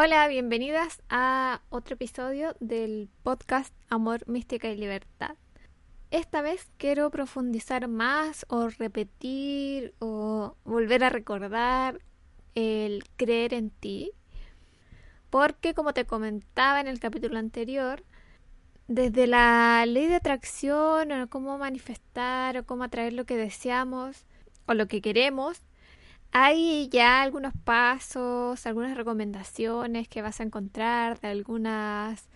Hola, bienvenidas a otro episodio del podcast Amor, Mística y Libertad. Esta vez quiero profundizar más o repetir o volver a recordar el creer en ti, porque como te comentaba en el capítulo anterior, desde la ley de atracción o cómo manifestar o cómo atraer lo que deseamos o lo que queremos, hay ya algunos pasos, algunas recomendaciones que vas a encontrar de algunas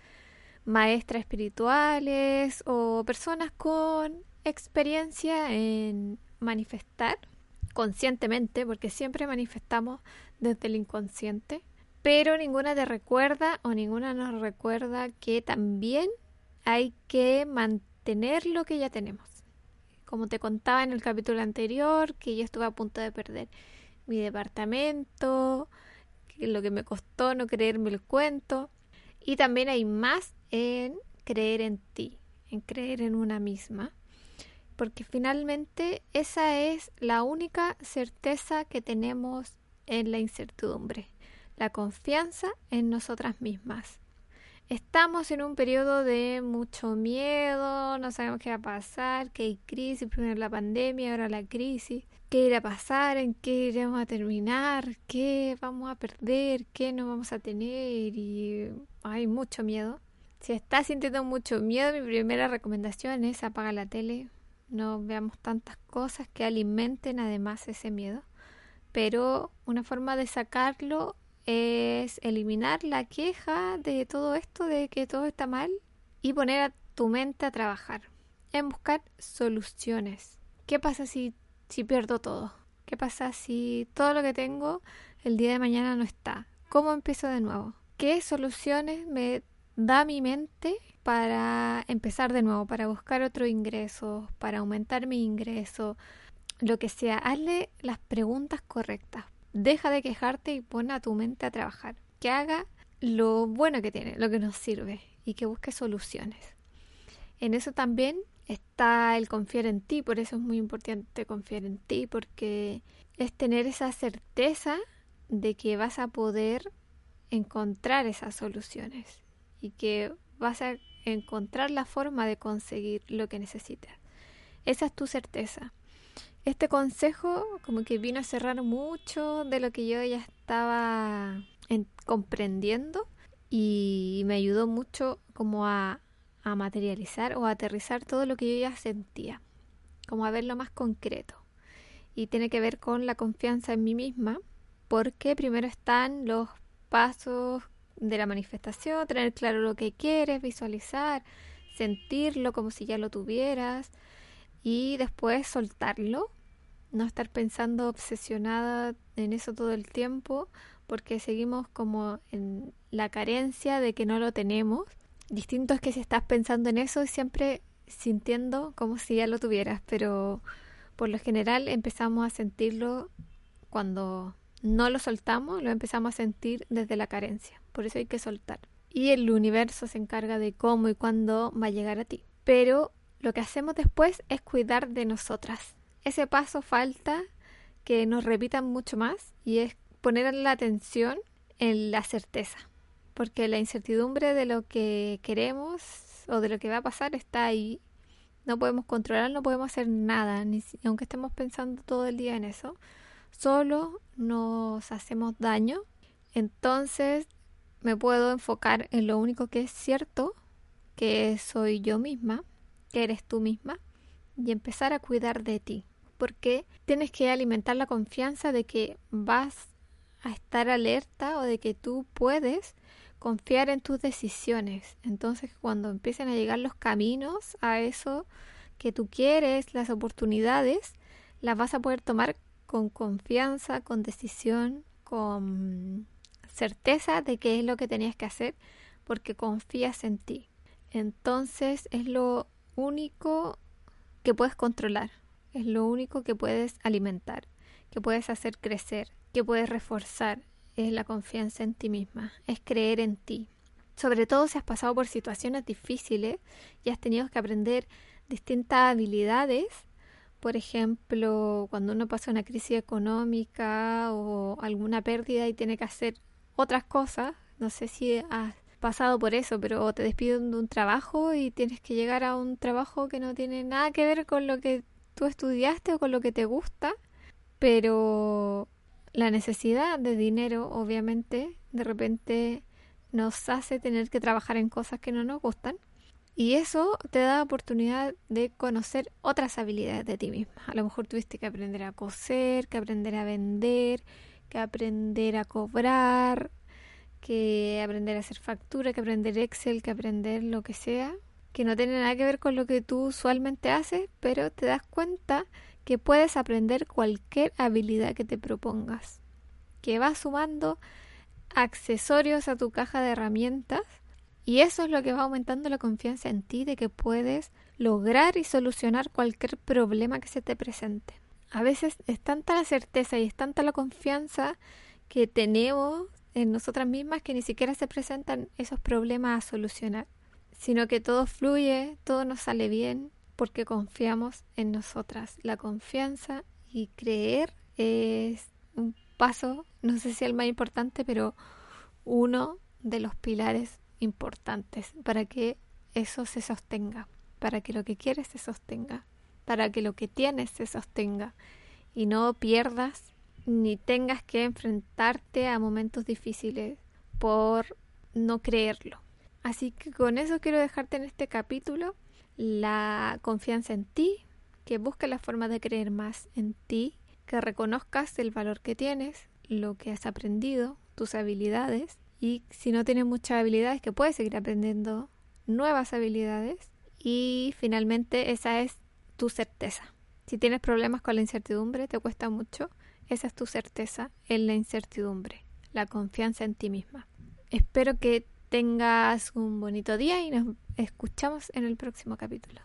maestras espirituales o personas con experiencia en manifestar conscientemente, porque siempre manifestamos desde el inconsciente, pero ninguna te recuerda o ninguna nos recuerda que también hay que mantener lo que ya tenemos. Como te contaba en el capítulo anterior, que yo estuve a punto de perder mi departamento, lo que me costó no creerme el cuento. Y también hay más en creer en ti, en creer en una misma. Porque finalmente esa es la única certeza que tenemos en la incertidumbre, la confianza en nosotras mismas. Estamos en un periodo de mucho miedo, no sabemos qué va a pasar, que hay crisis, primero la pandemia, ahora la crisis, qué irá a pasar, en qué iremos a terminar, qué vamos a perder, qué no vamos a tener y hay mucho miedo. Si estás sintiendo mucho miedo, mi primera recomendación es apagar la tele, no veamos tantas cosas que alimenten además ese miedo. Pero una forma de sacarlo es eliminar la queja de todo esto, de que todo está mal, y poner a tu mente a trabajar, en buscar soluciones. ¿Qué pasa si, si pierdo todo? ¿Qué pasa si todo lo que tengo el día de mañana no está? ¿Cómo empiezo de nuevo? ¿Qué soluciones me da mi mente para empezar de nuevo, para buscar otro ingreso, para aumentar mi ingreso, lo que sea? Hazle las preguntas correctas Deja de quejarte y pon a tu mente a trabajar. Que haga lo bueno que tiene, lo que nos sirve y que busque soluciones. En eso también está el confiar en ti, por eso es muy importante confiar en ti, porque es tener esa certeza de que vas a poder encontrar esas soluciones y que vas a encontrar la forma de conseguir lo que necesitas. Esa es tu certeza. Este consejo como que vino a cerrar mucho de lo que yo ya estaba comprendiendo y me ayudó mucho como a, a materializar o a aterrizar todo lo que yo ya sentía, como a verlo más concreto. Y tiene que ver con la confianza en mí misma, porque primero están los pasos de la manifestación, tener claro lo que quieres, visualizar, sentirlo como si ya lo tuvieras, y después soltarlo, no estar pensando obsesionada en eso todo el tiempo porque seguimos como en la carencia de que no lo tenemos. Distinto es que si estás pensando en eso siempre sintiendo como si ya lo tuvieras, pero por lo general empezamos a sentirlo cuando no lo soltamos, lo empezamos a sentir desde la carencia. Por eso hay que soltar. Y el universo se encarga de cómo y cuándo va a llegar a ti. Pero lo que hacemos después es cuidar de nosotras. Ese paso falta que nos repitan mucho más y es poner la atención en la certeza, porque la incertidumbre de lo que queremos o de lo que va a pasar está ahí. No podemos controlar, no podemos hacer nada, ni aunque estemos pensando todo el día en eso, solo nos hacemos daño. Entonces me puedo enfocar en lo único que es cierto, que soy yo misma, que eres tú misma y empezar a cuidar de ti. Porque tienes que alimentar la confianza de que vas a estar alerta o de que tú puedes confiar en tus decisiones. Entonces, cuando empiecen a llegar los caminos a eso que tú quieres, las oportunidades, las vas a poder tomar con confianza, con decisión, con certeza de qué es lo que tenías que hacer, porque confías en ti. Entonces, es lo único que puedes controlar, es lo único que puedes alimentar, que puedes hacer crecer, que puedes reforzar, es la confianza en ti misma, es creer en ti. Sobre todo si has pasado por situaciones difíciles y has tenido que aprender distintas habilidades, por ejemplo, cuando uno pasa una crisis económica o alguna pérdida y tiene que hacer otras cosas No sé si has pasado por eso, pero te despiden de un trabajo y tienes que llegar a un trabajo que no tiene nada que ver con lo que tú estudiaste o con lo que te gusta, pero la necesidad de dinero, obviamente, de repente nos hace tener que trabajar en cosas que no nos gustan. Y eso te da oportunidad de conocer otras habilidades de ti misma. A lo mejor tuviste que aprender a coser, que aprender a vender, que aprender a cobrar, que aprender a hacer factura, que aprender Excel, que aprender lo que sea, que no tiene nada que ver con lo que tú usualmente haces, pero te das cuenta que puedes aprender cualquier habilidad que te propongas, que vas sumando accesorios a tu caja de herramientas y eso es lo que va aumentando la confianza en ti de que puedes lograr y solucionar cualquier problema que se te presente. A veces es tanta la certeza y es tanta la confianza que tenemos en nosotras mismas que ni siquiera se presentan esos problemas a solucionar, sino que todo fluye, todo nos sale bien porque confiamos en nosotras. La confianza y creer es un paso, no sé si el más importante, pero uno de los pilares importantes para que eso se sostenga, para que lo que quieres se sostenga, para que lo que tienes se sostenga y no pierdas ni tengas que enfrentarte a momentos difíciles por no creerlo. Así que con eso quiero dejarte en este capítulo la confianza en ti, que busques la forma de creer más en ti, que reconozcas el valor que tienes, lo que has aprendido, tus habilidades y si no tienes muchas habilidades que puedes seguir aprendiendo nuevas habilidades y finalmente esa es tu certeza. Si tienes problemas con la incertidumbre, te cuesta mucho, esa es tu certeza en la incertidumbre, la confianza en ti misma. Espero que tengas un bonito día y nos escuchamos en el próximo capítulo.